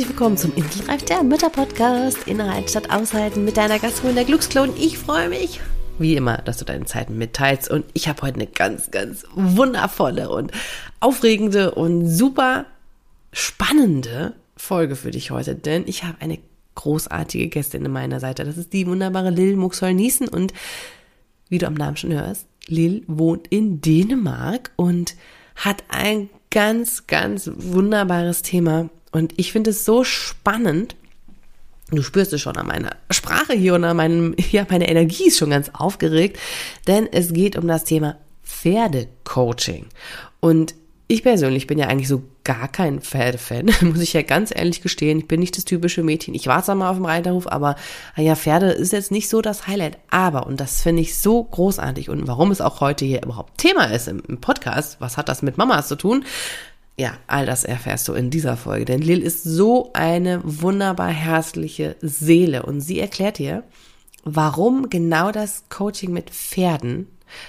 herzlich willkommen zum Inselreif der Mütter-Podcast. Innerhalb statt aushalten mit deiner Gastfreundin der Glücksklon. Ich freue mich, wie immer, dass du deine Zeiten mitteilst. Und ich habe heute eine ganz, ganz wundervolle und aufregende und super spannende Folge für dich heute, denn ich habe eine großartige Gästin an meiner Seite. Das ist die wunderbare Lil Muxol-Niesen und wie du am Namen schon hörst, Lil wohnt in Dänemark und hat ein ganz, ganz wunderbares Thema. Und ich finde es so spannend. Du spürst es schon an meiner Sprache hier und an meinem, ja, meine Energie ist schon ganz aufgeregt, denn es geht um das Thema Pferdecoaching. Und ich persönlich bin ja eigentlich so gar kein Pferdefan, muss ich ja ganz ehrlich gestehen. Ich bin nicht das typische Mädchen. Ich war zwar mal auf dem Reiterhof, aber ja, Pferde ist jetzt nicht so das Highlight. Aber, und das finde ich so großartig und warum es auch heute hier überhaupt Thema ist im, im Podcast, was hat das mit Mamas zu tun? Ja, all das erfährst du in dieser Folge. Denn Lil ist so eine wunderbar herzliche Seele und sie erklärt dir, warum genau das Coaching mit Pferden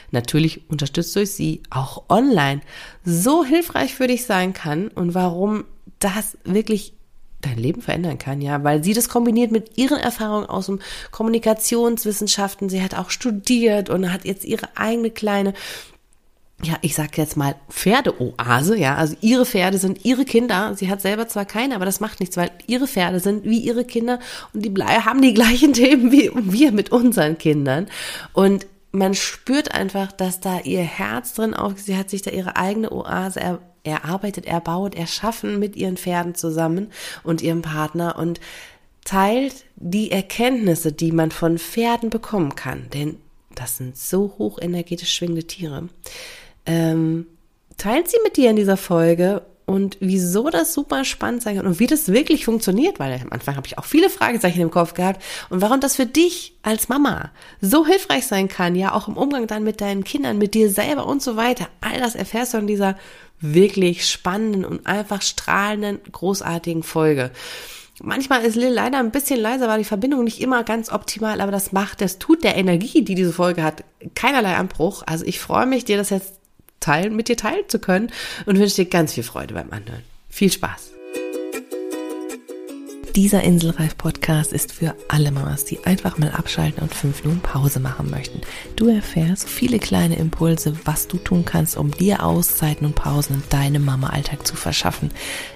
natürlich unterstützt durch sie, auch online, so hilfreich für dich sein kann und warum das wirklich dein Leben verändern kann, ja, weil sie das kombiniert mit ihren Erfahrungen aus dem Kommunikationswissenschaften. Sie hat auch studiert und hat jetzt ihre eigene kleine ja, ich sag jetzt mal Pferdeoase, ja, also ihre Pferde sind ihre Kinder. Sie hat selber zwar keine, aber das macht nichts, weil ihre Pferde sind wie ihre Kinder und die haben die gleichen Themen wie wir mit unseren Kindern. Und man spürt einfach, dass da ihr Herz drin auf, sie hat sich da ihre eigene Oase er, erarbeitet, erbaut, erschaffen mit ihren Pferden zusammen und ihrem Partner und teilt die Erkenntnisse, die man von Pferden bekommen kann, denn das sind so hochenergetisch schwingende Tiere. Ähm, teilt sie mit dir in dieser Folge und wieso das super spannend sein kann und wie das wirklich funktioniert, weil am Anfang habe ich auch viele Fragezeichen im Kopf gehabt und warum das für dich als Mama so hilfreich sein kann, ja auch im Umgang dann mit deinen Kindern, mit dir selber und so weiter. All das erfährst du in dieser wirklich spannenden und einfach strahlenden, großartigen Folge. Manchmal ist Lil leider ein bisschen leiser, weil die Verbindung nicht immer ganz optimal, aber das macht, das tut der Energie, die diese Folge hat, keinerlei Anbruch. Also ich freue mich, dir das jetzt teilen, mit dir teilen zu können und wünsche dir ganz viel Freude beim Anhören. Viel Spaß! Dieser Inselreif-Podcast ist für alle Mamas, die einfach mal abschalten und fünf Minuten Pause machen möchten. Du erfährst viele kleine Impulse, was du tun kannst, um dir Auszeiten und Pausen in deinem Mama-Alltag zu verschaffen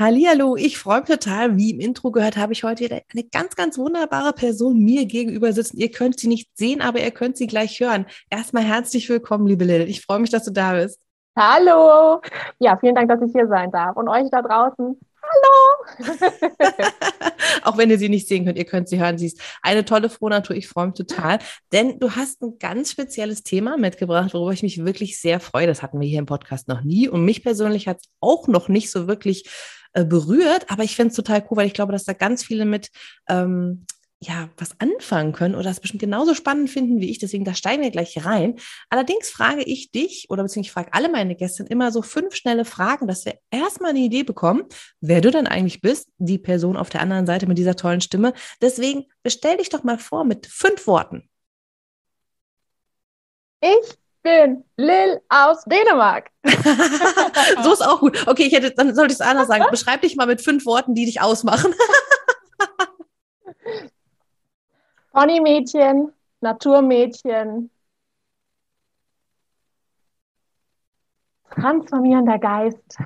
Hallihallo, ich freue mich total. Wie im Intro gehört, habe ich heute wieder eine ganz, ganz wunderbare Person mir gegenüber sitzen. Ihr könnt sie nicht sehen, aber ihr könnt sie gleich hören. Erstmal herzlich willkommen, liebe Lil. Ich freue mich, dass du da bist. Hallo. Ja, vielen Dank, dass ich hier sein darf. Und euch da draußen, hallo. Auch wenn ihr sie nicht sehen könnt, ihr könnt sie hören. Sie ist eine tolle Frohnatur. Ich freue mich total, denn du hast ein ganz spezielles Thema mitgebracht, worüber ich mich wirklich sehr freue. Das hatten wir hier im Podcast noch nie. Und mich persönlich hat es auch noch nicht so wirklich äh, berührt, aber ich finde es total cool, weil ich glaube, dass da ganz viele mit ähm, ja, was anfangen können oder das bestimmt genauso spannend finden wie ich. Deswegen, da steigen wir gleich rein. Allerdings frage ich dich oder beziehungsweise ich frage alle meine Gäste immer so fünf schnelle Fragen, dass wir erstmal eine Idee bekommen, wer du dann eigentlich bist, die Person auf der anderen Seite mit dieser tollen Stimme. Deswegen bestell dich doch mal vor mit fünf Worten. Ich bin Lil aus Dänemark. so ist auch gut. Okay, ich hätte, dann sollte ich es anders sagen. Beschreib dich mal mit fünf Worten, die dich ausmachen. Ponymädchen, Naturmädchen, transformierender Geist,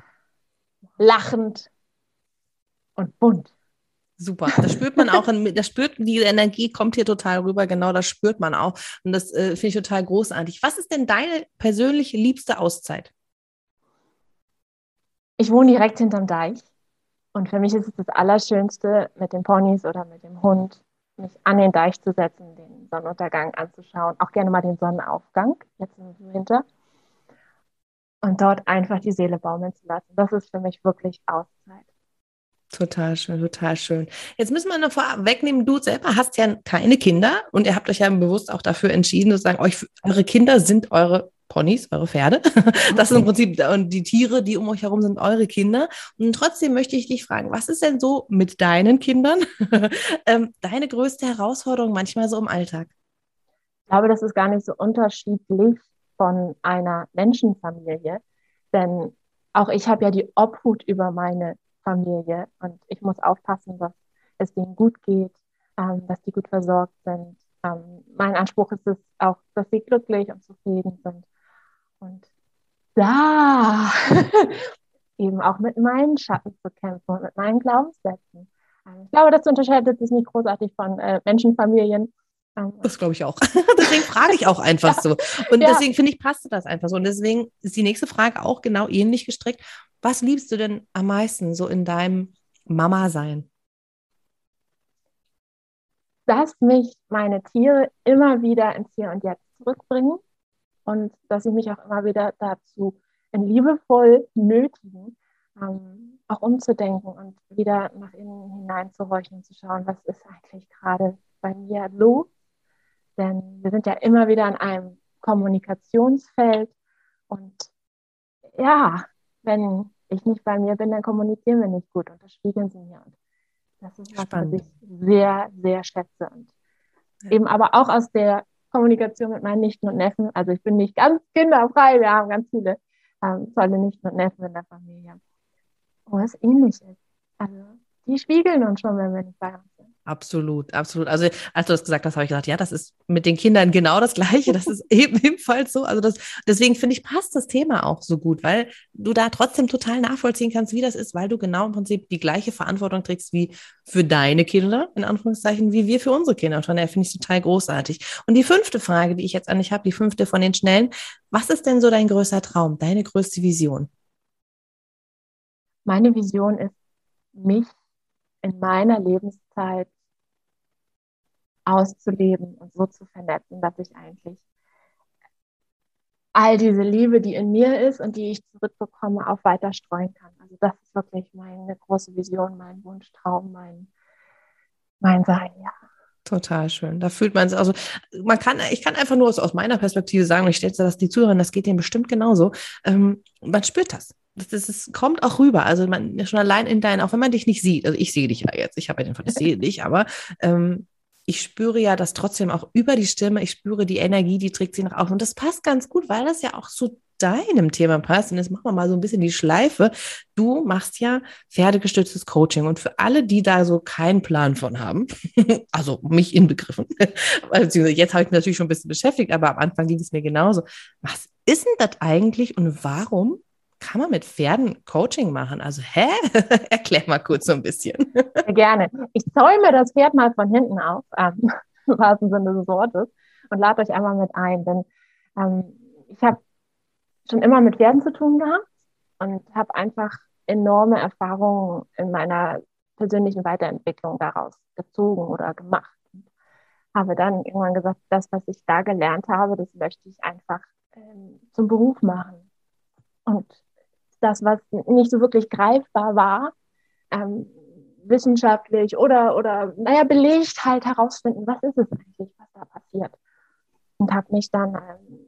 lachend und bunt. Super. Das spürt man auch, in, das spürt, die Energie kommt hier total rüber, genau das spürt man auch. Und das äh, finde ich total großartig. Was ist denn deine persönliche liebste Auszeit? Ich wohne direkt hinterm Deich. Und für mich ist es das Allerschönste, mit den Ponys oder mit dem Hund mich an den Deich zu setzen, den Sonnenuntergang anzuschauen, auch gerne mal den Sonnenaufgang, jetzt im Winter. Und dort einfach die Seele baumeln zu lassen. Das ist für mich wirklich Auszeit. Total schön, total schön. Jetzt müssen wir noch vorwegnehmen, du selber hast ja keine Kinder und ihr habt euch ja bewusst auch dafür entschieden, sozusagen, euch, eure Kinder sind eure Ponys, eure Pferde. Das sind im Prinzip und die Tiere, die um euch herum sind, eure Kinder. Und trotzdem möchte ich dich fragen, was ist denn so mit deinen Kindern ähm, deine größte Herausforderung manchmal so im Alltag? Ich glaube, das ist gar nicht so unterschiedlich von einer Menschenfamilie, denn auch ich habe ja die Obhut über meine Familie und ich muss aufpassen, dass es denen gut geht, ähm, dass die gut versorgt sind. Ähm, mein Anspruch ist es auch, dass sie glücklich und zufrieden sind. Und da eben auch mit meinen Schatten zu kämpfen und mit meinen Glaubenssätzen. Ähm, ich glaube, das unterscheidet sich nicht großartig von äh, Menschenfamilien. Das glaube ich auch. deswegen frage ich auch einfach so. Und ja. deswegen finde ich, passt das einfach so. Und deswegen ist die nächste Frage auch genau ähnlich gestrickt. Was liebst du denn am meisten so in deinem Mama-Sein? Dass mich meine Tiere immer wieder ins Hier und Jetzt zurückbringen und dass sie mich auch immer wieder dazu in liebevoll nötigen, ähm, auch umzudenken und wieder nach innen hineinzuhorchen und zu schauen, was ist eigentlich gerade bei mir los. Denn wir sind ja immer wieder in einem Kommunikationsfeld und ja, wenn ich nicht bei mir bin, dann kommunizieren wir nicht gut und das spiegeln sie mir. Und das ist was, was ich sehr, sehr schätze. Und ja. eben aber auch aus der Kommunikation mit meinen Nichten und Neffen. Also ich bin nicht ganz kinderfrei, wir haben ganz viele ähm, tolle Nichten und Neffen in der Familie, wo es ähnlich ist. Also die spiegeln uns schon, wenn wir nicht bei uns sind. Absolut, absolut. Also als du das gesagt hast, habe ich gesagt, ja, das ist mit den Kindern genau das Gleiche. Das ist eben ebenfalls so. Also das, deswegen finde ich, passt das Thema auch so gut, weil du da trotzdem total nachvollziehen kannst, wie das ist, weil du genau im Prinzip die gleiche Verantwortung trägst wie für deine Kinder, in Anführungszeichen, wie wir für unsere Kinder. Und von daher finde ich es total großartig. Und die fünfte Frage, die ich jetzt an dich habe, die fünfte von den schnellen. Was ist denn so dein größter Traum, deine größte Vision? Meine Vision ist, mich in meiner Lebenszeit auszuleben und so zu vernetzen, dass ich eigentlich all diese Liebe, die in mir ist und die ich zurückbekomme, auch weiter streuen kann. Also das ist wirklich meine große Vision, mein Wunschtraum, mein, mein Sein, ja. Total schön. Da fühlt man es, also man kann, ich kann einfach nur aus, meiner Perspektive sagen, ich stelle das die Zuhörerin, das geht denen bestimmt genauso. Ähm, man spürt das. Das, das, das, kommt auch rüber. Also man schon allein in deinen, auch wenn man dich nicht sieht, also ich sehe dich ja jetzt, ich habe ja den Fall, ich sehe dich, aber ähm, ich spüre ja das trotzdem auch über die Stimme, ich spüre die Energie, die trägt sie nach außen. Und das passt ganz gut, weil das ja auch zu deinem Thema passt. Und jetzt machen wir mal so ein bisschen die Schleife. Du machst ja pferdegestütztes Coaching. Und für alle, die da so keinen Plan von haben, also mich inbegriffen, jetzt habe ich mich natürlich schon ein bisschen beschäftigt, aber am Anfang ging es mir genauso. Was ist denn das eigentlich und warum kann man mit Pferden Coaching machen? Also, hä? Erklär mal kurz so ein bisschen. Gerne. Ich zäume das Pferd mal von hinten auf, ähm, im wahrsten Sinne des Wortes, und lade euch einmal mit ein. Denn ähm, ich habe schon immer mit Pferden zu tun gehabt und habe einfach enorme Erfahrungen in meiner persönlichen Weiterentwicklung daraus gezogen oder gemacht. Und habe dann irgendwann gesagt, das, was ich da gelernt habe, das möchte ich einfach ähm, zum Beruf machen. Und das, was nicht so wirklich greifbar war, ähm, wissenschaftlich oder, oder, naja, belegt halt herausfinden, was ist es eigentlich, was da passiert. Und habe mich dann ähm,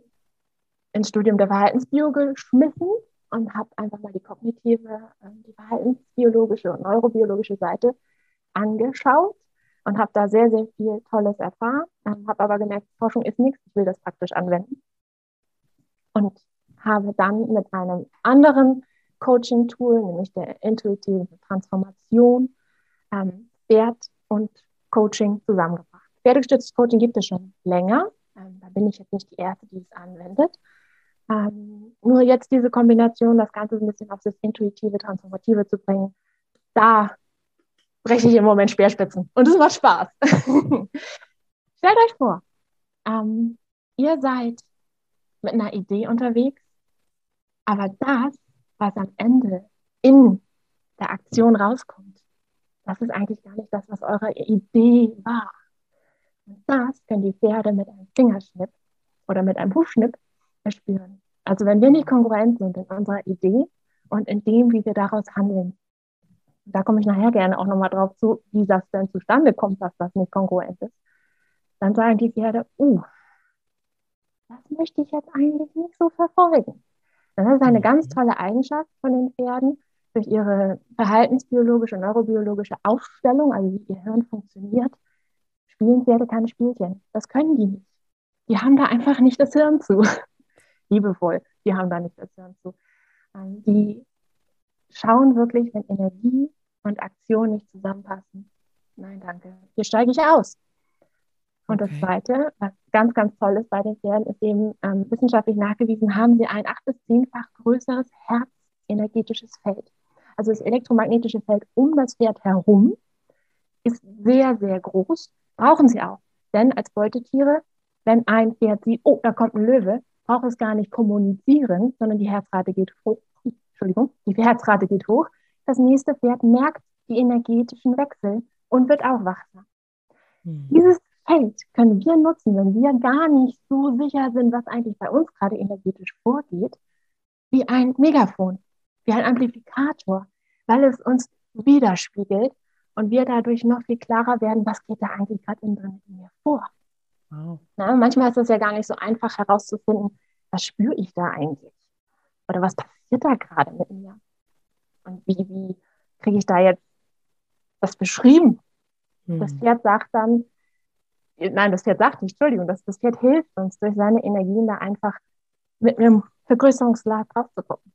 ins Studium der Verhaltensbio geschmissen und habe einfach mal die kognitive, äh, die verhaltensbiologische und neurobiologische Seite angeschaut und habe da sehr, sehr viel Tolles erfahren. Ähm, habe aber gemerkt, Forschung ist nichts, ich will das praktisch anwenden. Und habe dann mit einem anderen Coaching-Tool, nämlich der intuitiven Transformation, ähm, Wert und Coaching zusammengebracht. Pferdegestütztes Coaching gibt es schon länger. Ähm, da bin ich jetzt nicht die Erste, die es anwendet. Ähm, nur jetzt diese Kombination, das Ganze ein bisschen auf das intuitive, transformative zu bringen, da breche ich im Moment Speerspitzen. Und es macht Spaß. Stellt euch vor, ähm, ihr seid mit einer Idee unterwegs, aber das, was am Ende in der Aktion rauskommt, das ist eigentlich gar nicht das, was eure Idee war. Und das können die Pferde mit einem Fingerschnipp oder mit einem Hufschnipp erspüren. Also wenn wir nicht konkurrent sind in unserer Idee und in dem, wie wir daraus handeln, da komme ich nachher gerne auch nochmal drauf zu, wie das denn zustande kommt, dass das nicht kongruent ist, dann sagen die Pferde, uh, das möchte ich jetzt eigentlich nicht so verfolgen. Das ist eine ganz mhm. tolle Eigenschaft von den Pferden durch ihre verhaltensbiologische und neurobiologische Aufstellung, also wie ihr Hirn funktioniert, spielen Pferde keine Spielchen. Das können die nicht. Die haben da einfach nicht das Hirn zu. Liebevoll, die haben da nicht das Hirn zu. Ähm, die schauen wirklich, wenn Energie und Aktion nicht zusammenpassen. Nein, danke. Hier steige ich aus. Und okay. das Zweite, was ganz, ganz toll ist bei den Pferden, ist eben ähm, wissenschaftlich nachgewiesen, haben sie ein acht- bis zehnfach größeres herzenergetisches Feld. Also das elektromagnetische Feld um das Pferd herum ist sehr, sehr groß. Brauchen sie auch. Denn als Beutetiere, wenn ein Pferd sieht, oh, da kommt ein Löwe, braucht es gar nicht kommunizieren, sondern die Herzrate geht hoch. Entschuldigung, die Herzrate geht hoch. Das nächste Pferd merkt die energetischen Wechsel und wird auch wachsam. Mhm. Dieses Feld können wir nutzen, wenn wir gar nicht so sicher sind, was eigentlich bei uns gerade energetisch vorgeht, wie ein Megafon, wie ein Amplifikator, weil es uns widerspiegelt und wir dadurch noch viel klarer werden, was geht da eigentlich gerade innen drin in mir vor. Wow. Na, manchmal ist es ja gar nicht so einfach herauszufinden, was spüre ich da eigentlich? Oder was passiert da gerade mit mir? Und wie, wie kriege ich da jetzt das beschrieben? Hm. Das Pferd sagt dann, nein, das Pferd sagt nicht, Entschuldigung, das, das Pferd hilft uns durch seine Energien da einfach mit einem Vergrößerungsglas drauf zu gucken.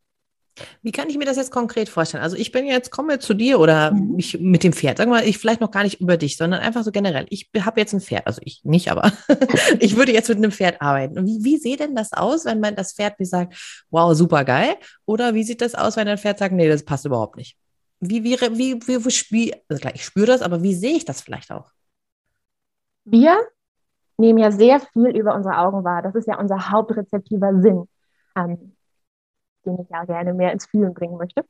Wie kann ich mir das jetzt konkret vorstellen? Also ich bin jetzt, komme zu dir oder mhm. ich mit dem Pferd. Sagen wir mal, ich vielleicht noch gar nicht über dich, sondern einfach so generell. Ich habe jetzt ein Pferd, also ich nicht, aber ich würde jetzt mit einem Pferd arbeiten. Und wie, wie sieht denn das aus, wenn man das Pferd mir sagt, wow, super geil? Oder wie sieht das aus, wenn ein Pferd sagt, nee, das passt überhaupt nicht? Wie, wie, wie, wie, wie also klar, ich spüre das, aber wie sehe ich das vielleicht auch? Wir nehmen ja sehr viel über unsere Augen wahr. Das ist ja unser hauptrezeptiver Sinn, ähm, den ich ja gerne mehr ins Fühlen bringen möchte.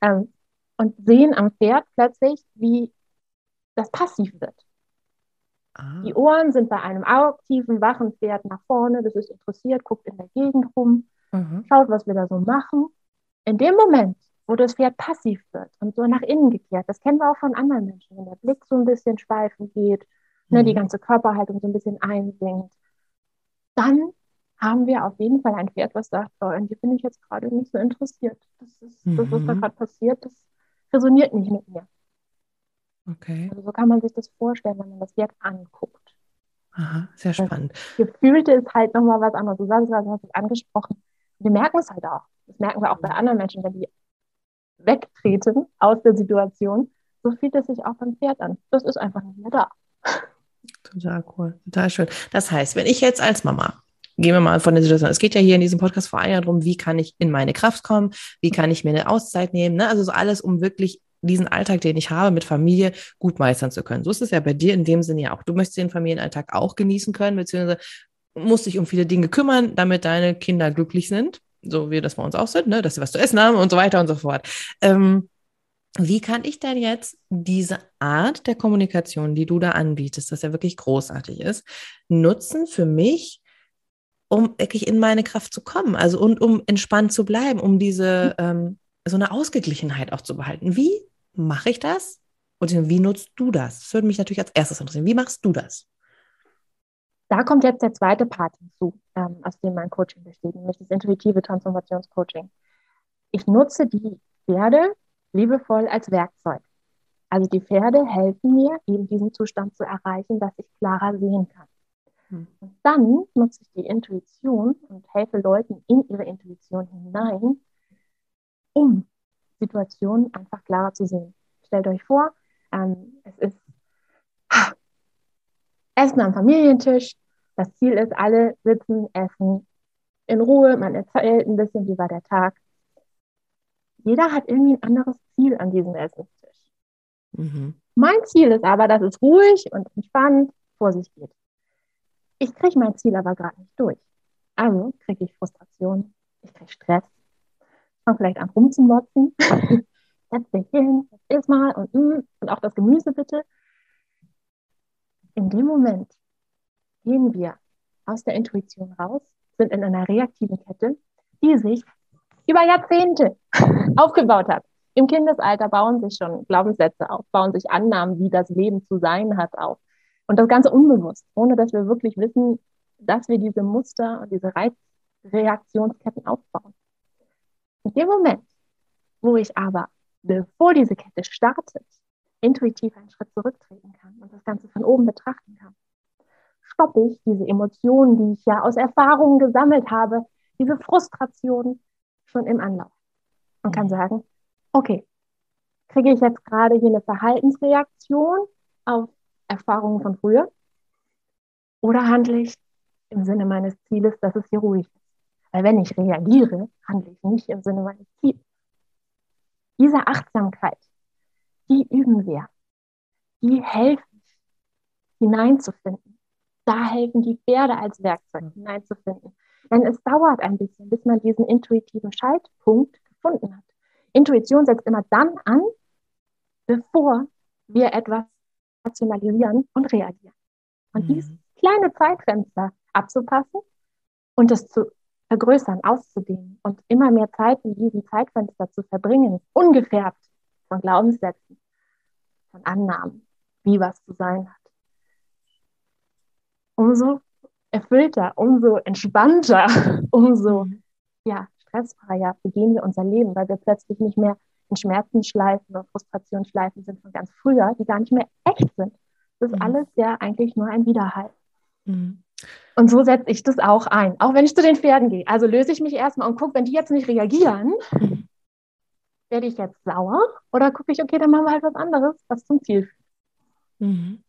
Ähm, und sehen am Pferd plötzlich, wie das passiv wird. Ah. Die Ohren sind bei einem aktiven, wachen Pferd nach vorne, das ist interessiert, guckt in der Gegend rum, mhm. schaut, was wir da so machen. In dem Moment, wo das Pferd passiv wird und so nach innen gekehrt, das kennen wir auch von anderen Menschen, wenn der Blick so ein bisschen schweifen geht, ne, die mhm. ganze Körperhaltung so ein bisschen einsinkt, dann haben wir auf jeden Fall ein Pferd, was sagt, oh, in die bin ich jetzt gerade nicht so interessiert. Das ist mhm. das, was da mhm. gerade passiert, das resoniert nicht mit mir. Okay. Also so kann man sich das vorstellen, wenn man das Pferd anguckt. Aha, sehr spannend. Das Gefühlte ist halt nochmal was anderes. Du sagst, du hast es angesprochen. Wir merken es halt auch. Das merken wir auch bei anderen Menschen, wenn die wegtreten aus der Situation. So fühlt es sich auch beim Pferd an. Das ist einfach nicht mehr da. Total cool, total schön. Das heißt, wenn ich jetzt als Mama, gehen wir mal von der Situation, es geht ja hier in diesem Podcast vor allem darum, wie kann ich in meine Kraft kommen, wie kann ich mir eine Auszeit nehmen, ne? also so alles, um wirklich diesen Alltag, den ich habe mit Familie, gut meistern zu können. So ist es ja bei dir in dem Sinne ja auch. Du möchtest den Familienalltag auch genießen können, beziehungsweise musst dich um viele Dinge kümmern, damit deine Kinder glücklich sind, so wie das bei uns auch sind, ne? dass sie was zu essen haben und so weiter und so fort. Ähm, wie kann ich denn jetzt diese Art der Kommunikation, die du da anbietest, das ja wirklich großartig ist, nutzen für mich, um wirklich in meine Kraft zu kommen, also und um entspannt zu bleiben, um diese ähm, so eine Ausgeglichenheit auch zu behalten. Wie mache ich das? Und wie nutzt du das? Das würde mich natürlich als erstes interessieren. Wie machst du das? Da kommt jetzt der zweite Part hinzu, ähm, aus dem mein Coaching besteht, nämlich das intuitive Transformationscoaching. Ich nutze die Pferde liebevoll als Werkzeug. Also die Pferde helfen mir, eben diesen Zustand zu erreichen, dass ich klarer sehen kann. Hm. Und dann nutze ich die Intuition und helfe Leuten in ihre Intuition hinein, um Situationen einfach klarer zu sehen. Stellt euch vor, ähm, es ist Essen am Familientisch. Das Ziel ist, alle sitzen, essen in Ruhe, man erzählt ein bisschen, wie war der Tag jeder hat irgendwie ein anderes Ziel an diesem Essenstisch. Mhm. Mein Ziel ist aber, dass es ruhig und entspannt vor sich geht. Ich kriege mein Ziel aber gerade nicht durch. Also kriege ich Frustration, ich kriege Stress, fange vielleicht an rumzumotzen. Setz dich hin, jetzt iss mal und, mm, und auch das Gemüse bitte. In dem Moment gehen wir aus der Intuition raus, sind in einer reaktiven Kette, die sich über Jahrzehnte aufgebaut hat. Im Kindesalter bauen sich schon Glaubenssätze auf, bauen sich Annahmen, wie das Leben zu sein hat, auf. Und das Ganze unbewusst, ohne dass wir wirklich wissen, dass wir diese Muster und diese Reizreaktionsketten aufbauen. In dem Moment, wo ich aber, bevor diese Kette startet, intuitiv einen Schritt zurücktreten kann und das Ganze von oben betrachten kann, stoppe ich diese Emotionen, die ich ja aus Erfahrungen gesammelt habe, diese Frustration schon im Anlauf und kann mhm. sagen, okay, kriege ich jetzt gerade hier eine Verhaltensreaktion auf Erfahrungen von früher oder handle ich im Sinne meines Zieles, dass es hier ruhig ist? Weil wenn ich reagiere, handle ich nicht im Sinne meines Ziels. Diese Achtsamkeit, die üben wir. Die helfen, hineinzufinden. Da helfen die Pferde als Werkzeug hineinzufinden. Denn es dauert ein bisschen, bis man diesen intuitiven Schaltpunkt gefunden hat. Intuition setzt immer dann an, bevor wir etwas rationalisieren und reagieren. Und mhm. dieses kleine Zeitfenster abzupassen und es zu vergrößern, auszudehnen und immer mehr Zeit in diesem Zeitfenster zu verbringen, ungefärbt von Glaubenssätzen, von Annahmen, wie was zu sein hat. Umso erfüllter, umso entspannter, umso ja, stressfreier begehen wir unser Leben, weil wir plötzlich nicht mehr in Schmerzenschleifen und Frustrationsschleifen sind von ganz früher, die gar nicht mehr echt sind. Das ist mhm. alles ja eigentlich nur ein Widerhall. Mhm. Und so setze ich das auch ein, auch wenn ich zu den Pferden gehe. Also löse ich mich erstmal und gucke, wenn die jetzt nicht reagieren, mhm. werde ich jetzt sauer oder gucke ich, okay, dann machen wir halt was anderes, was zum Ziel führt. Mhm.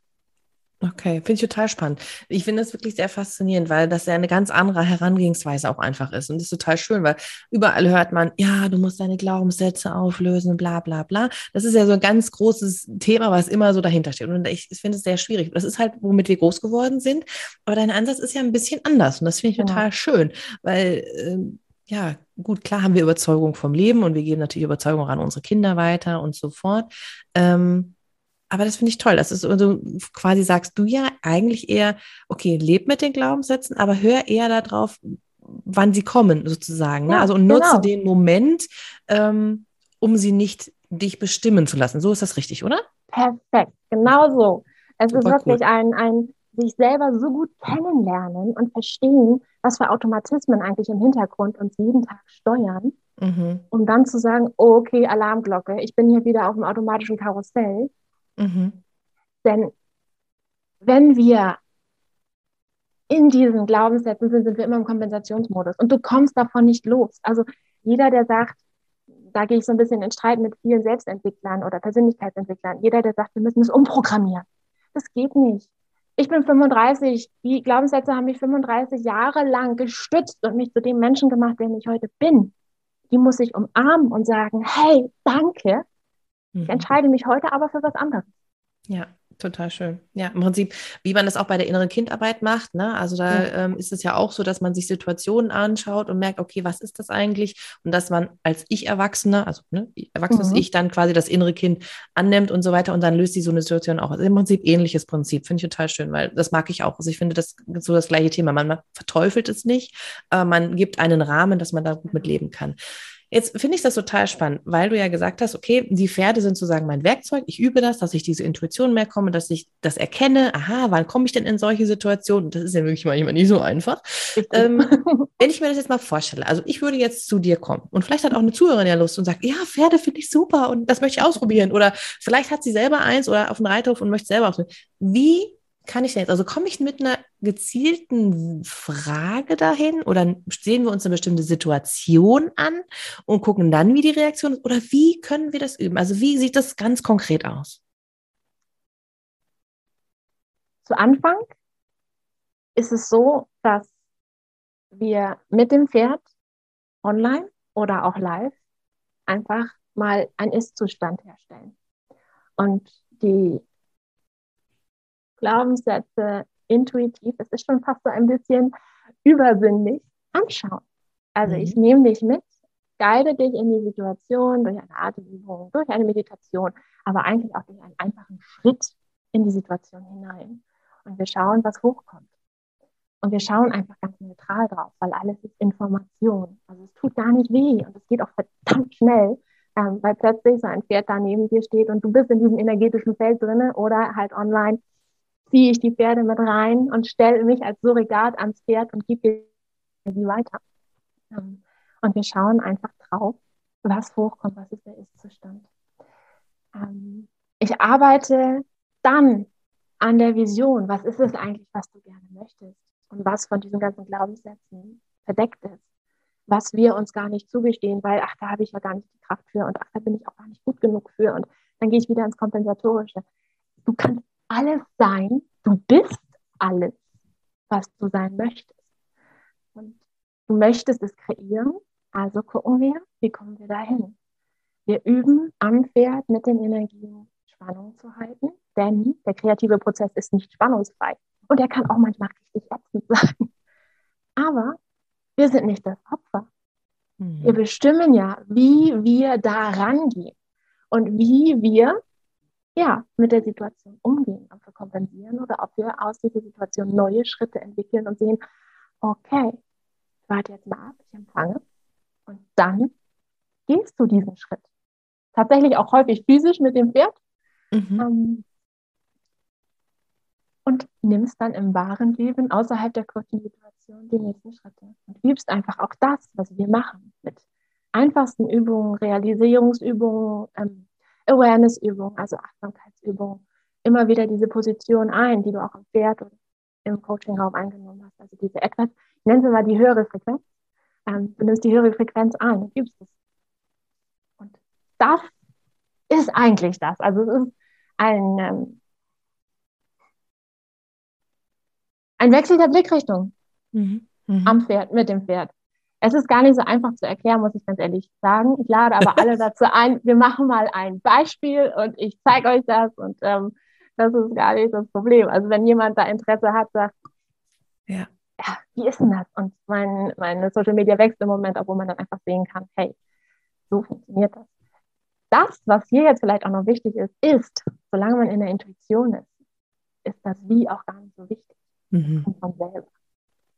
Okay, finde ich total spannend. Ich finde das wirklich sehr faszinierend, weil das ja eine ganz andere Herangehensweise auch einfach ist. Und das ist total schön, weil überall hört man, ja, du musst deine Glaubenssätze auflösen, bla bla bla. Das ist ja so ein ganz großes Thema, was immer so dahinter steht. Und ich, ich finde es sehr schwierig. Das ist halt, womit wir groß geworden sind. Aber dein Ansatz ist ja ein bisschen anders. Und das finde ich total schön, weil ähm, ja, gut, klar haben wir Überzeugung vom Leben und wir geben natürlich Überzeugung an unsere Kinder weiter und so fort. Ähm, aber das finde ich toll. Das ist so, also quasi sagst du ja eigentlich eher, okay, leb mit den Glaubenssätzen, aber hör eher darauf, wann sie kommen, sozusagen. Ne? Ja, also und nutze genau. den Moment, ähm, um sie nicht dich bestimmen zu lassen. So ist das richtig, oder? Perfekt, genau so. Es Super ist wirklich cool. ein, ein sich selber so gut kennenlernen und verstehen, was für Automatismen eigentlich im Hintergrund uns jeden Tag steuern, mhm. um dann zu sagen, oh, okay, Alarmglocke, ich bin hier wieder auf dem automatischen Karussell Mhm. Denn wenn wir in diesen Glaubenssätzen sind, sind wir immer im Kompensationsmodus und du kommst davon nicht los. Also jeder, der sagt, da gehe ich so ein bisschen in Streit mit vielen Selbstentwicklern oder Persönlichkeitsentwicklern, jeder, der sagt, wir müssen es umprogrammieren. Das geht nicht. Ich bin 35, die Glaubenssätze haben mich 35 Jahre lang gestützt und mich zu dem Menschen gemacht, der ich heute bin. Die muss ich umarmen und sagen, hey, danke, ich mhm. entscheide mich heute aber für was anderes. Ja, total schön. Ja, im Prinzip, wie man das auch bei der inneren Kindarbeit macht. Ne? Also da ja. ähm, ist es ja auch so, dass man sich Situationen anschaut und merkt, okay, was ist das eigentlich? Und dass man als Ich-Erwachsener, also ne, erwachsenes mhm. Ich, dann quasi das innere Kind annimmt und so weiter und dann löst die so eine Situation auch. Also im Prinzip ähnliches Prinzip. Finde ich total schön, weil das mag ich auch. Also ich finde das so das gleiche Thema. Man, verteufelt es nicht, äh, man gibt einen Rahmen, dass man da gut mit leben kann. Jetzt finde ich das total spannend, weil du ja gesagt hast, okay, die Pferde sind sozusagen mein Werkzeug. Ich übe das, dass ich diese Intuition mehr komme, dass ich das erkenne. Aha, wann komme ich denn in solche Situationen? Das ist ja wirklich manchmal nicht so einfach. Ähm, wenn ich mir das jetzt mal vorstelle, also ich würde jetzt zu dir kommen und vielleicht hat auch eine Zuhörerin ja Lust und sagt, ja, Pferde finde ich super und das möchte ich ausprobieren. Oder vielleicht hat sie selber eins oder auf dem Reithof und möchte selber ausprobieren. Wie kann ich denn jetzt? Also komme ich mit einer gezielten Frage dahin oder sehen wir uns eine bestimmte Situation an und gucken dann, wie die Reaktion ist? Oder wie können wir das üben? Also wie sieht das ganz konkret aus? Zu Anfang ist es so, dass wir mit dem Pferd online oder auch live einfach mal einen Ist-Zustand herstellen. Und die Glaubenssätze intuitiv, es ist schon fast so ein bisschen übersinnlich, anschauen. Also mhm. ich nehme dich mit, guide dich in die Situation durch eine Atemübung, durch eine Meditation, aber eigentlich auch durch einen einfachen Schritt in die Situation hinein. Und wir schauen, was hochkommt. Und wir schauen einfach ganz neutral drauf, weil alles ist Information. Also es tut gar nicht weh und es geht auch verdammt schnell, ähm, weil plötzlich so ein Pferd da neben dir steht und du bist in diesem energetischen Feld drinne oder halt online ziehe ich die Pferde mit rein und stelle mich als Surrogat ans Pferd und gebe die weiter. Ähm, und wir schauen einfach drauf, was hochkommt, was ist der Ist-Zustand. Ähm, ich arbeite dann an der Vision, was ist es eigentlich, was du gerne möchtest und was von diesen ganzen Glaubenssätzen verdeckt ist, was wir uns gar nicht zugestehen, weil, ach, da habe ich ja gar nicht die Kraft für und ach, da bin ich auch gar nicht gut genug für und dann gehe ich wieder ins Kompensatorische. Du kannst alles sein, du bist alles, was du sein möchtest. Und du möchtest es kreieren, also gucken wir, wie kommen wir dahin. Wir üben am Pferd mit den Energien Spannung zu halten, denn der kreative Prozess ist nicht spannungsfrei und er kann auch manchmal richtig ätzend sein. Aber wir sind nicht das Opfer. Mhm. Wir bestimmen ja, wie wir da rangehen und wie wir ja, mit der Situation umgehen, kompensieren oder ob wir aus dieser Situation neue Schritte entwickeln und sehen, okay, warte jetzt mal ab, ich empfange und dann gehst du diesen Schritt. Tatsächlich auch häufig physisch mit dem Pferd. Mhm. Ähm, und nimmst dann im wahren Leben außerhalb der kurzen Situation die nächsten Schritte und übst einfach auch das, was wir machen, mit einfachsten Übungen, Realisierungsübungen, ähm, Awareness-Übungen, also Achtsamkeitsübungen, immer wieder diese Position ein, die du auch im Pferd und im Coachingraum eingenommen hast. Also diese etwas, ich nenne sie mal die höhere Frequenz. Ähm, du nimmst die höhere Frequenz an und übst es. Und das ist eigentlich das. Also es ist ein, ähm, ein Wechsel der Blickrichtung mhm. Mhm. am Pferd, mit dem Pferd. Es ist gar nicht so einfach zu erklären, muss ich ganz ehrlich sagen. Ich lade aber alle dazu ein, wir machen mal ein Beispiel und ich zeige euch das und ähm, das ist gar nicht das Problem. Also wenn jemand da Interesse hat, sagt, ja, ja wie ist denn das? Und mein, meine Social Media wächst im Moment, obwohl man dann einfach sehen kann, hey, so funktioniert das. Das, was hier jetzt vielleicht auch noch wichtig ist, ist, solange man in der Intuition ist, ist das Wie auch gar nicht so wichtig. Mhm. Von selber.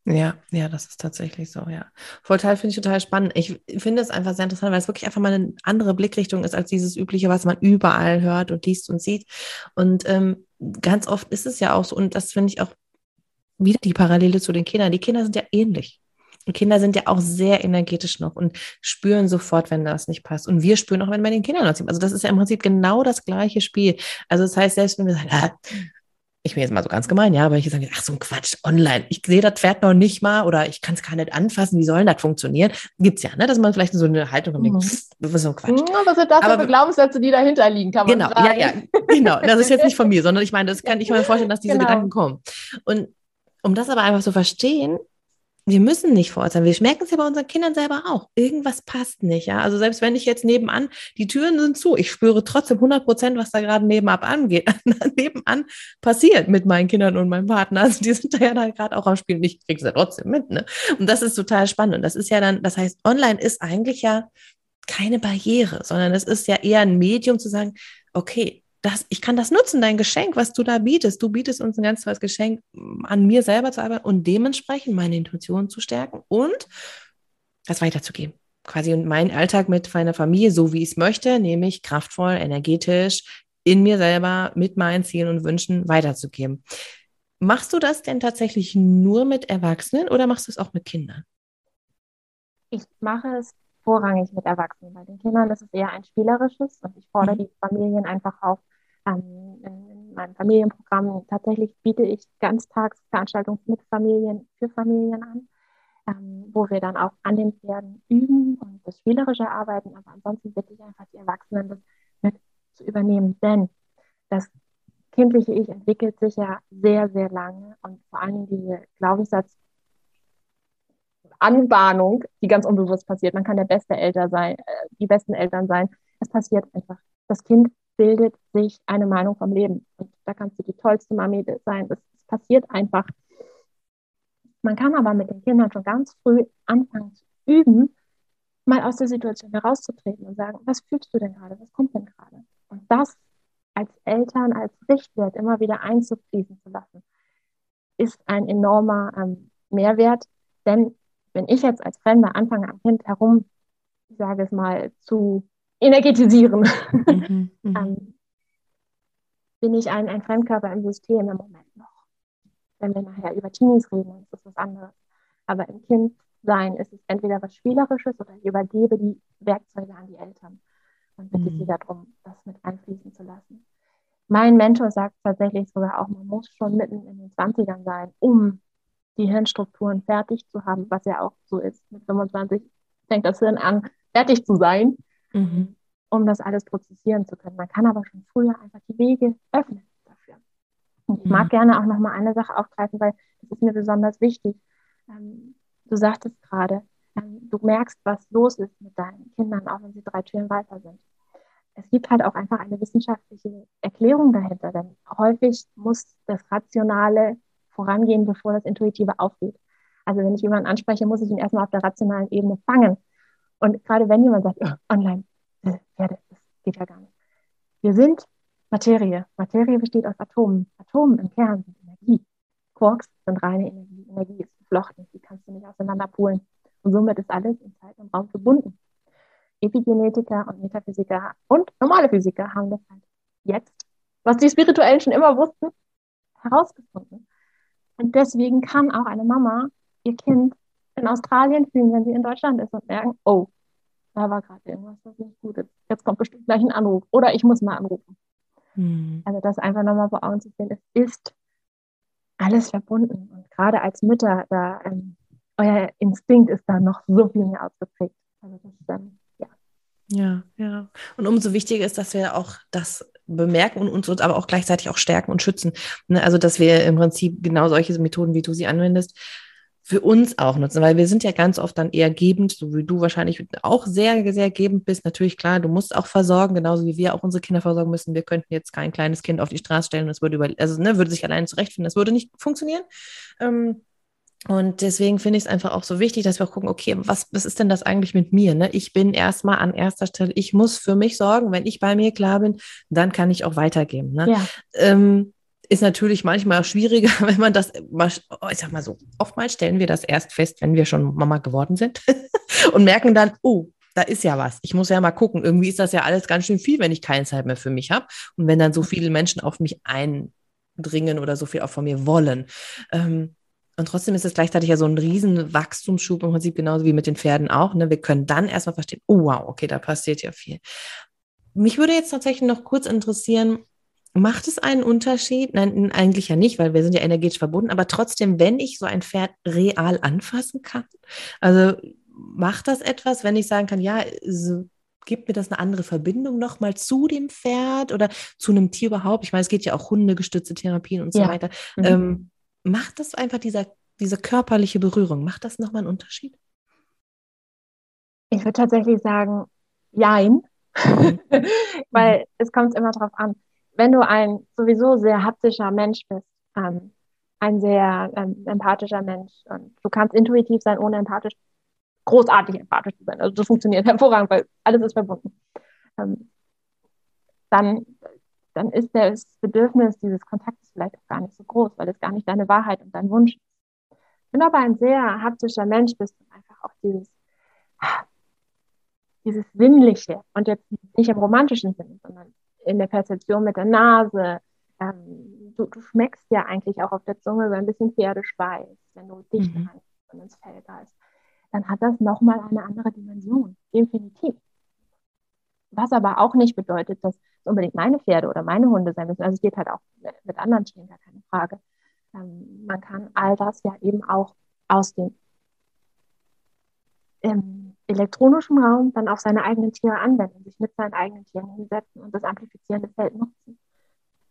Ja, ja, das ist tatsächlich so, ja. Vorteil finde ich total spannend. Ich finde es einfach sehr interessant, weil es wirklich einfach mal eine andere Blickrichtung ist als dieses übliche, was man überall hört und liest und sieht. Und ähm, ganz oft ist es ja auch so, und das finde ich auch wieder die Parallele zu den Kindern. Die Kinder sind ja ähnlich. Und Kinder sind ja auch sehr energetisch noch und spüren sofort, wenn das nicht passt. Und wir spüren auch, wenn bei den Kindern was Also das ist ja im Prinzip genau das gleiche Spiel. Also das heißt, selbst wenn wir sagen, ich bin jetzt mal so ganz gemein, ja, aber ich sage, ach so ein Quatsch, online, ich sehe das Pferd noch nicht mal oder ich kann es gar nicht anfassen, wie soll das funktionieren? Gibt's ja, ne, dass man vielleicht so eine Haltung denkt, mhm. das ist so ein Quatsch. Ja, was sind das aber, für Glaubenssätze, die dahinter liegen, kann man Genau, fragen. ja, ja, genau. Das ist jetzt nicht von mir, sondern ich meine, das kann ich mir vorstellen, dass diese genau. Gedanken kommen. Und um das aber einfach zu verstehen, wir müssen nicht verurteilen. Wir merken es ja bei unseren Kindern selber auch. Irgendwas passt nicht. Ja? Also selbst wenn ich jetzt nebenan, die Türen sind zu, ich spüre trotzdem 100 Prozent, was da gerade nebenan angeht. nebenan passiert mit meinen Kindern und meinem Partner. Also die sind da ja gerade auch am Spielen. Ich kriege es ja trotzdem mit. Ne? Und das ist total spannend. Und das ist ja dann, das heißt, online ist eigentlich ja keine Barriere, sondern es ist ja eher ein Medium zu sagen, okay, das, ich kann das nutzen, dein Geschenk, was du da bietest. Du bietest uns ein ganz tolles Geschenk, an mir selber zu arbeiten und dementsprechend meine Intuition zu stärken und das weiterzugeben. Quasi meinen Alltag mit meiner Familie, so wie ich es möchte, nämlich kraftvoll, energetisch, in mir selber, mit meinen Zielen und Wünschen weiterzugeben. Machst du das denn tatsächlich nur mit Erwachsenen oder machst du es auch mit Kindern? Ich mache es vorrangig mit Erwachsenen. Bei den Kindern ist es eher ein spielerisches und ich fordere mhm. die Familien einfach auf, ähm, in, in, meinem Familienprogramm tatsächlich biete ich Ganztagsveranstaltungen mit Familien für Familien an, ähm, wo wir dann auch an den Pferden üben und das Spielerische arbeiten. Aber ansonsten bitte ich einfach die Erwachsenen, das mit zu übernehmen, denn das kindliche Ich entwickelt sich ja sehr, sehr lange und vor allem diese Glaubenssatz Anbahnung, die ganz unbewusst passiert. Man kann der beste Eltern sein, äh, die besten Eltern sein. Es passiert einfach. Das Kind bildet sich eine Meinung vom Leben. Und da kannst du die tollste Mami sein. Das, das passiert einfach. Man kann aber mit den Kindern schon ganz früh anfangen zu üben, mal aus der Situation herauszutreten und sagen, was fühlst du denn gerade? Was kommt denn gerade? Und das als Eltern, als Richtwert immer wieder einzufließen zu lassen, ist ein enormer ähm, Mehrwert, denn wenn ich jetzt als Fremder anfange, am Kind herum, ich sage es mal, zu energetisieren. Mhm, mhm. ähm, bin ich ein, ein Fremdkörper im System im Moment noch. Wenn wir nachher über Teenies reden, ist das was anderes. Aber im Kindsein ist es entweder was Spielerisches oder ich übergebe die Werkzeuge an die Eltern und bitte mhm. sie darum, das mit einfließen zu lassen. Mein Mentor sagt tatsächlich sogar auch, man muss schon mitten in den 20ern sein, um die Hirnstrukturen fertig zu haben, was ja auch so ist. Mit 25 fängt das Hirn an, fertig zu sein, mhm. um das alles prozessieren zu können. Man kann aber schon früher einfach die Wege öffnen dafür. Und ich mhm. mag gerne auch noch mal eine Sache aufgreifen, weil das ist mir besonders wichtig. Ähm, du sagtest gerade, ähm, du merkst, was los ist mit deinen Kindern, auch wenn sie drei Türen weiter sind. Es gibt halt auch einfach eine wissenschaftliche Erklärung dahinter, denn häufig muss das Rationale vorangehen, bevor das Intuitive aufgeht. Also wenn ich jemanden anspreche, muss ich ihn erstmal auf der rationalen Ebene fangen. Und gerade wenn jemand sagt, oh, online, äh, Pferde, das geht ja gar nicht. Wir sind Materie. Materie besteht aus Atomen. Atomen im Kern sind Energie. Quarks sind reine Energie. Energie ist geflochten, die kannst du nicht auseinanderpulen. Und somit ist alles in Zeit und Raum verbunden. Epigenetiker und Metaphysiker und normale Physiker haben das halt jetzt, was die Spirituellen schon immer wussten, herausgefunden. Und deswegen kann auch eine Mama ihr Kind in Australien fühlen, wenn sie in Deutschland ist und merken, oh, da war gerade irgendwas, was nicht gut ist. Jetzt kommt bestimmt gleich ein Anruf oder ich muss mal anrufen. Hm. Also das einfach nochmal vor Augen zu sehen, es ist alles verbunden. Und gerade als Mütter, da ähm, euer Instinkt ist da noch so viel mehr ausgeprägt. Also das ist dann, ja. Ja, ja. Und umso wichtiger ist, dass wir auch das bemerken und uns, uns aber auch gleichzeitig auch stärken und schützen. Ne? Also, dass wir im Prinzip genau solche Methoden, wie du sie anwendest, für uns auch nutzen, weil wir sind ja ganz oft dann eher gebend, so wie du wahrscheinlich auch sehr, sehr gebend bist. Natürlich klar, du musst auch versorgen, genauso wie wir auch unsere Kinder versorgen müssen. Wir könnten jetzt kein kleines Kind auf die Straße stellen und es würde über, also ne, würde sich allein zurechtfinden. Das würde nicht funktionieren. Ähm, und deswegen finde ich es einfach auch so wichtig, dass wir auch gucken, okay, was, was ist denn das eigentlich mit mir? Ne? Ich bin erstmal an erster Stelle, ich muss für mich sorgen. Wenn ich bei mir klar bin, dann kann ich auch weitergeben. Ne? Ja. Ähm, ist natürlich manchmal schwieriger, wenn man das, ich sag mal so, oftmals stellen wir das erst fest, wenn wir schon Mama geworden sind und merken dann, oh, da ist ja was. Ich muss ja mal gucken. Irgendwie ist das ja alles ganz schön viel, wenn ich keine Zeit mehr für mich habe. Und wenn dann so viele Menschen auf mich eindringen oder so viel auch von mir wollen. Ähm, und trotzdem ist es gleichzeitig ja so ein riesen Wachstumsschub im Prinzip, genauso wie mit den Pferden auch. Ne? Wir können dann erstmal verstehen, oh wow, okay, da passiert ja viel. Mich würde jetzt tatsächlich noch kurz interessieren, macht es einen Unterschied? Nein, eigentlich ja nicht, weil wir sind ja energetisch verbunden, aber trotzdem, wenn ich so ein Pferd real anfassen kann, also macht das etwas, wenn ich sagen kann, ja, so, gibt mir das eine andere Verbindung nochmal zu dem Pferd oder zu einem Tier überhaupt? Ich meine, es geht ja auch hundegestützte Therapien und so ja. weiter. Mhm. Ähm, macht das einfach dieser, diese körperliche Berührung, macht das nochmal einen Unterschied? Ich würde tatsächlich sagen, jein. Mhm. Weil mhm. es kommt immer darauf an. Wenn du ein sowieso sehr haptischer Mensch bist, ähm, ein sehr ähm, empathischer Mensch und du kannst intuitiv sein, ohne empathisch, großartig empathisch zu sein. Also das funktioniert hervorragend, weil alles ist verbunden. Ähm, dann dann ist das Bedürfnis dieses Kontaktes vielleicht auch gar nicht so groß, weil es gar nicht deine Wahrheit und dein Wunsch ist. Wenn du aber ein sehr haptischer Mensch bist und einfach auch dieses, dieses Sinnliche und jetzt nicht im romantischen Sinne, sondern in der Perzeption mit der Nase, ähm, du, du, schmeckst ja eigentlich auch auf der Zunge so ein bisschen Pferdeschweiß, wenn du dich mhm. und ins Fell greifst, dann hat das nochmal eine andere Dimension, definitiv. Was aber auch nicht bedeutet, dass es unbedingt meine Pferde oder meine Hunde sein müssen. Also es geht halt auch mit anderen Tieren, gar keine Frage. Ähm, man kann all das ja eben auch aus dem ähm, elektronischen Raum dann auf seine eigenen Tiere anwenden, sich mit seinen eigenen Tieren hinsetzen und das amplifizierende Feld nutzen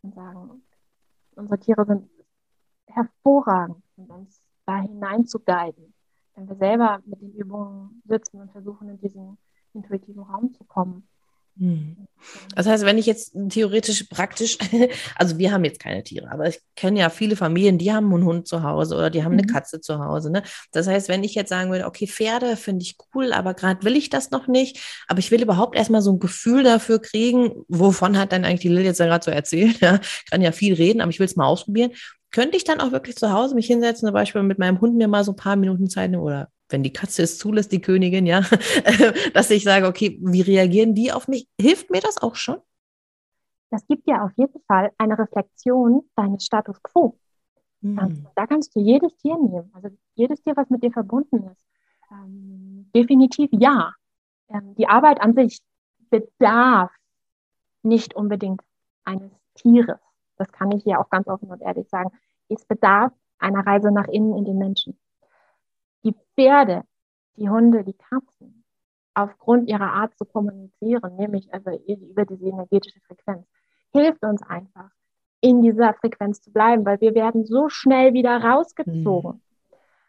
und sagen, unsere Tiere sind hervorragend, um uns da hinein zu guiden. Wenn wir selber mit den Übungen sitzen und versuchen, in diesen intuitiven Raum zu kommen. Das heißt, wenn ich jetzt theoretisch praktisch, also wir haben jetzt keine Tiere, aber ich kenne ja viele Familien, die haben einen Hund zu Hause oder die haben eine mhm. Katze zu Hause. Ne? Das heißt, wenn ich jetzt sagen würde, okay, Pferde finde ich cool, aber gerade will ich das noch nicht, aber ich will überhaupt erstmal so ein Gefühl dafür kriegen, wovon hat dann eigentlich die Lil jetzt ja gerade so erzählt. Ja? Ich kann ja viel reden, aber ich will es mal ausprobieren. Könnte ich dann auch wirklich zu Hause mich hinsetzen, zum Beispiel mit meinem Hund mir mal so ein paar Minuten Zeit nehmen oder wenn die Katze es zulässt, die Königin, ja, dass ich sage, okay, wie reagieren die auf mich? Hilft mir das auch schon? Das gibt ja auf jeden Fall eine Reflexion deines Status quo. Mhm. Da kannst du jedes Tier nehmen, also jedes Tier, was mit dir verbunden ist. Ähm, definitiv ja. Ähm, die Arbeit an sich bedarf nicht unbedingt eines Tieres. Das kann ich hier auch ganz offen und ehrlich sagen. Es bedarf einer Reise nach innen in den Menschen. Die Pferde, die Hunde, die Katzen, aufgrund ihrer Art zu kommunizieren, nämlich also über diese energetische Frequenz, hilft uns einfach, in dieser Frequenz zu bleiben, weil wir werden so schnell wieder rausgezogen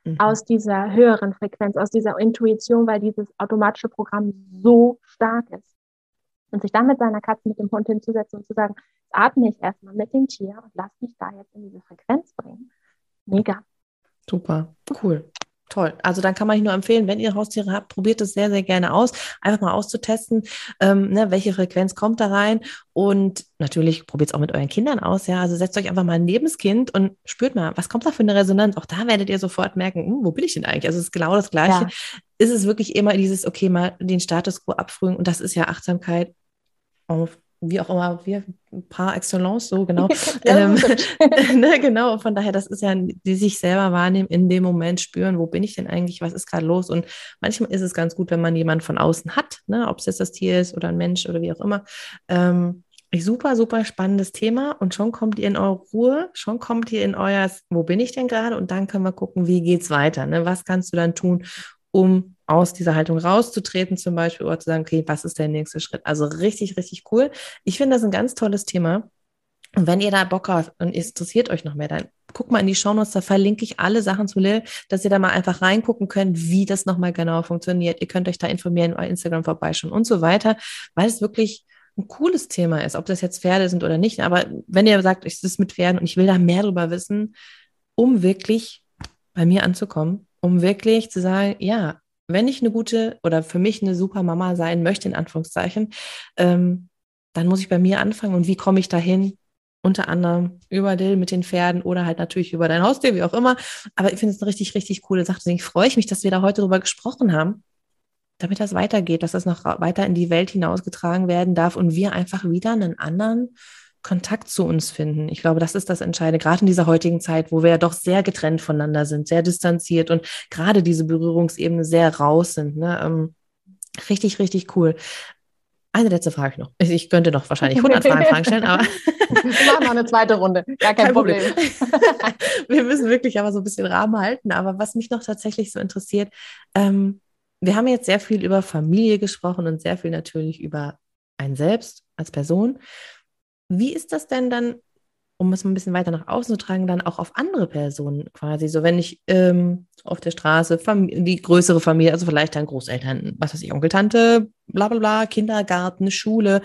mhm. aus dieser höheren Frequenz, aus dieser Intuition, weil dieses automatische Programm so stark ist. Und sich dann mit seiner Katze, mit dem Hund hinzusetzen und zu sagen, atme ich erstmal mit dem Tier und lass mich da jetzt in diese Frequenz bringen. Mega. Super, cool. Toll. Also dann kann man euch nur empfehlen, wenn ihr Haustiere habt, probiert es sehr, sehr gerne aus. Einfach mal auszutesten, ähm, ne, welche Frequenz kommt da rein. Und natürlich probiert es auch mit euren Kindern aus. Ja, also setzt euch einfach mal neben das Kind und spürt mal, was kommt da für eine Resonanz. Auch da werdet ihr sofort merken, hm, wo bin ich denn eigentlich? Also es ist genau das Gleiche. Ja. Ist es wirklich immer dieses, okay, mal den Status quo abfrühen. Und das ist ja Achtsamkeit auf wie auch immer, wir par excellence, so genau. ähm, ne, genau, von daher, das ist ja, die sich selber wahrnehmen, in dem Moment spüren, wo bin ich denn eigentlich, was ist gerade los? Und manchmal ist es ganz gut, wenn man jemanden von außen hat, ne, ob es jetzt das Tier ist oder ein Mensch oder wie auch immer. Ähm, super, super spannendes Thema und schon kommt ihr in eure Ruhe, schon kommt ihr in euer, wo bin ich denn gerade? Und dann können wir gucken, wie geht's weiter? Ne? Was kannst du dann tun, um aus dieser Haltung rauszutreten, zum Beispiel, oder zu sagen, okay, was ist der nächste Schritt? Also richtig, richtig cool. Ich finde das ein ganz tolles Thema. Und wenn ihr da Bock habt und interessiert euch noch mehr, dann guckt mal in die Shownotes, da verlinke ich alle Sachen zu Lil, dass ihr da mal einfach reingucken könnt, wie das nochmal genau funktioniert. Ihr könnt euch da informieren, bei Instagram vorbeischauen und so weiter, weil es wirklich ein cooles Thema ist, ob das jetzt Pferde sind oder nicht. Aber wenn ihr sagt, es ist mit Pferden und ich will da mehr drüber wissen, um wirklich bei mir anzukommen, um wirklich zu sagen, ja, wenn ich eine gute oder für mich eine super Mama sein möchte, in Anführungszeichen, ähm, dann muss ich bei mir anfangen. Und wie komme ich dahin? Unter anderem über Dill mit den Pferden oder halt natürlich über dein Haustier, wie auch immer. Aber ich finde es eine richtig, richtig coole Sache. Deswegen freue ich mich, dass wir da heute drüber gesprochen haben, damit das weitergeht, dass das noch weiter in die Welt hinausgetragen werden darf und wir einfach wieder einen anderen Kontakt zu uns finden. Ich glaube, das ist das Entscheidende, gerade in dieser heutigen Zeit, wo wir ja doch sehr getrennt voneinander sind, sehr distanziert und gerade diese Berührungsebene sehr raus sind. Ne? Ähm, richtig, richtig cool. Eine letzte Frage noch. Ich könnte noch wahrscheinlich 100 Fragen, stellen, aber. Wir machen noch eine zweite Runde. Gar kein, kein Problem. Problem. wir müssen wirklich aber so ein bisschen Rahmen halten. Aber was mich noch tatsächlich so interessiert, ähm, wir haben jetzt sehr viel über Familie gesprochen und sehr viel natürlich über ein Selbst als Person. Wie ist das denn dann, um es mal ein bisschen weiter nach außen zu tragen, dann auch auf andere Personen quasi? So, wenn ich ähm, auf der Straße die größere Familie, also vielleicht dann Großeltern, was weiß ich, Onkel, Tante, bla bla bla, Kindergarten, Schule.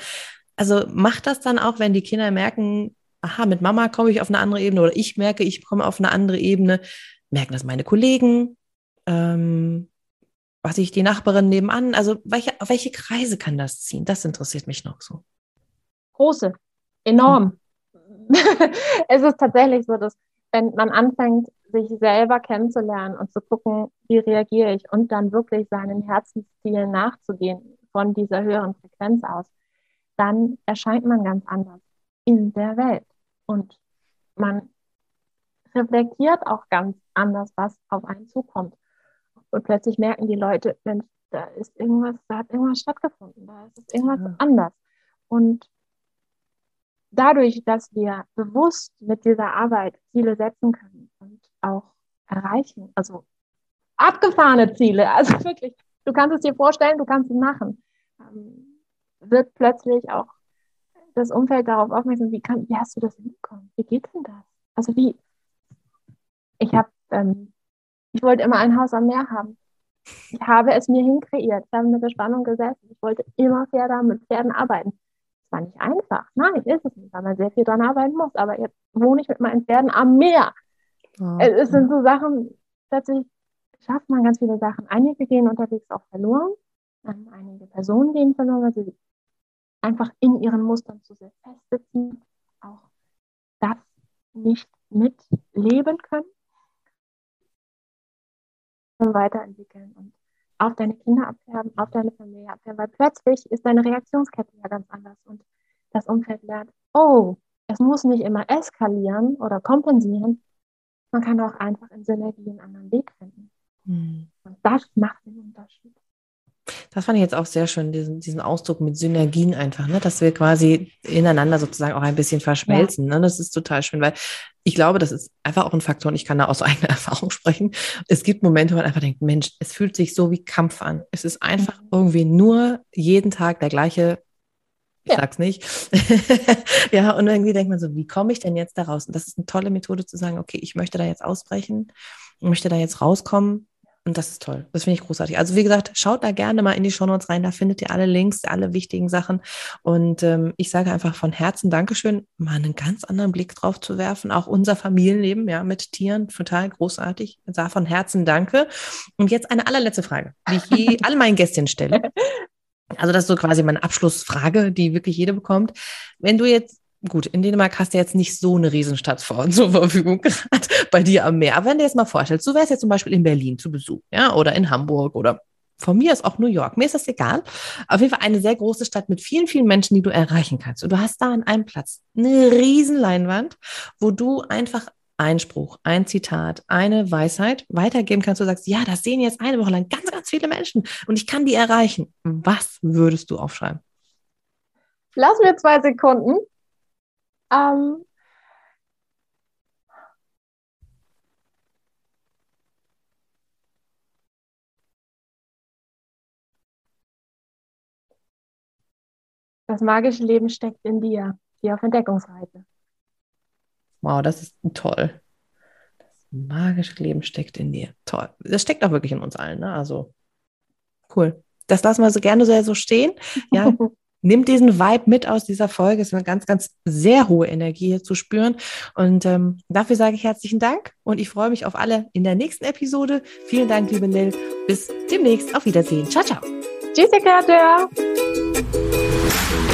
Also macht das dann auch, wenn die Kinder merken, aha, mit Mama komme ich auf eine andere Ebene oder ich merke, ich komme auf eine andere Ebene, merken das meine Kollegen, ähm, was ich die Nachbarin nebenan, also welche, auf welche Kreise kann das ziehen? Das interessiert mich noch so. Große, enorm. es ist tatsächlich so, dass wenn man anfängt, sich selber kennenzulernen und zu gucken, wie reagiere ich und dann wirklich seinen Herzenszielen nachzugehen von dieser höheren Frequenz aus, dann erscheint man ganz anders in der Welt und man reflektiert auch ganz anders, was auf einen zukommt. Und plötzlich merken die Leute, Mensch, da ist irgendwas, da hat irgendwas stattgefunden, da ist irgendwas ja. anders. Und dadurch, dass wir bewusst mit dieser Arbeit Ziele setzen können und auch erreichen, also abgefahrene Ziele, also wirklich, du kannst es dir vorstellen, du kannst es machen, ähm, wird plötzlich auch das Umfeld darauf aufmerksam, wie, kann, wie hast du das hinbekommen? Wie geht denn das? Also wie, ich habe, ähm, ich wollte immer ein Haus am Meer haben. Ich habe es mir hinkreiert. Ich habe mit der Spannung gesessen. Ich wollte immer Pferde mit Pferden arbeiten zwar nicht einfach, nein, ist es nicht, weil man sehr viel dran arbeiten muss, aber jetzt wohne ich mit meinen Pferden am Meer. Oh. Es sind so Sachen, plötzlich schafft man ganz viele Sachen. Einige gehen unterwegs auch verloren, ähm, einige Personen gehen verloren, weil sie einfach in ihren Mustern zu sehr festsitzen, auch das nicht mitleben können. weiterentwickeln und auf deine Kinder abfärben, auf deine Familie abfärben, weil plötzlich ist deine Reaktionskette ja ganz anders und das Umfeld lernt, oh, es muss nicht immer eskalieren oder kompensieren, man kann auch einfach in Synergie einen anderen Weg finden. Mhm. Und das macht den Unterschied. Das fand ich jetzt auch sehr schön, diesen, diesen Ausdruck mit Synergien einfach, ne? dass wir quasi ineinander sozusagen auch ein bisschen verschmelzen. Ja. Ne? Das ist total schön, weil ich glaube, das ist einfach auch ein Faktor und ich kann da aus eigener Erfahrung sprechen. Es gibt Momente, wo man einfach denkt, Mensch, es fühlt sich so wie Kampf an. Es ist einfach mhm. irgendwie nur jeden Tag der gleiche ich ja. sag's nicht. ja, und irgendwie denkt man so, wie komme ich denn jetzt da raus? Und das ist eine tolle Methode zu sagen, okay, ich möchte da jetzt ausbrechen, möchte da jetzt rauskommen und das ist toll. Das finde ich großartig. Also wie gesagt, schaut da gerne mal in die Shownotes rein. Da findet ihr alle Links, alle wichtigen Sachen. Und ähm, ich sage einfach von Herzen Dankeschön, mal einen ganz anderen Blick drauf zu werfen. Auch unser Familienleben, ja, mit Tieren, total großartig. Ich sage von Herzen Danke. Und jetzt eine allerletzte Frage, die ich je alle meinen Gästinnen stelle. Also das ist so quasi meine Abschlussfrage, die wirklich jede bekommt. Wenn du jetzt gut, in Dänemark hast du jetzt nicht so eine Riesenstadt vor, zur Verfügung, gerade bei dir am Meer. Aber wenn du jetzt mal vorstellst, du wärst jetzt zum Beispiel in Berlin zu Besuch, ja, oder in Hamburg oder von mir ist auch New York. Mir ist das egal. Auf jeden Fall eine sehr große Stadt mit vielen, vielen Menschen, die du erreichen kannst. Und du hast da an einem Platz eine Riesenleinwand, wo du einfach ein Spruch, ein Zitat, eine Weisheit weitergeben kannst. Du sagst, ja, das sehen jetzt eine Woche lang ganz, ganz viele Menschen und ich kann die erreichen. Was würdest du aufschreiben? Lass mir zwei Sekunden. Ähm, das magische Leben steckt in dir, die auf Entdeckungsreise. Wow, das ist toll. Das magische Leben steckt in dir. Toll. Das steckt auch wirklich in uns allen, ne? Also cool. Das lassen wir so gerne so stehen. Ja, nimm diesen Vibe mit aus dieser Folge. Es ist eine ganz, ganz sehr hohe Energie hier zu spüren. Und ähm, dafür sage ich herzlichen Dank und ich freue mich auf alle in der nächsten Episode. Vielen Dank, liebe Nil. Bis demnächst. Auf Wiedersehen. Ciao, ciao. Tschüss, Katja. Música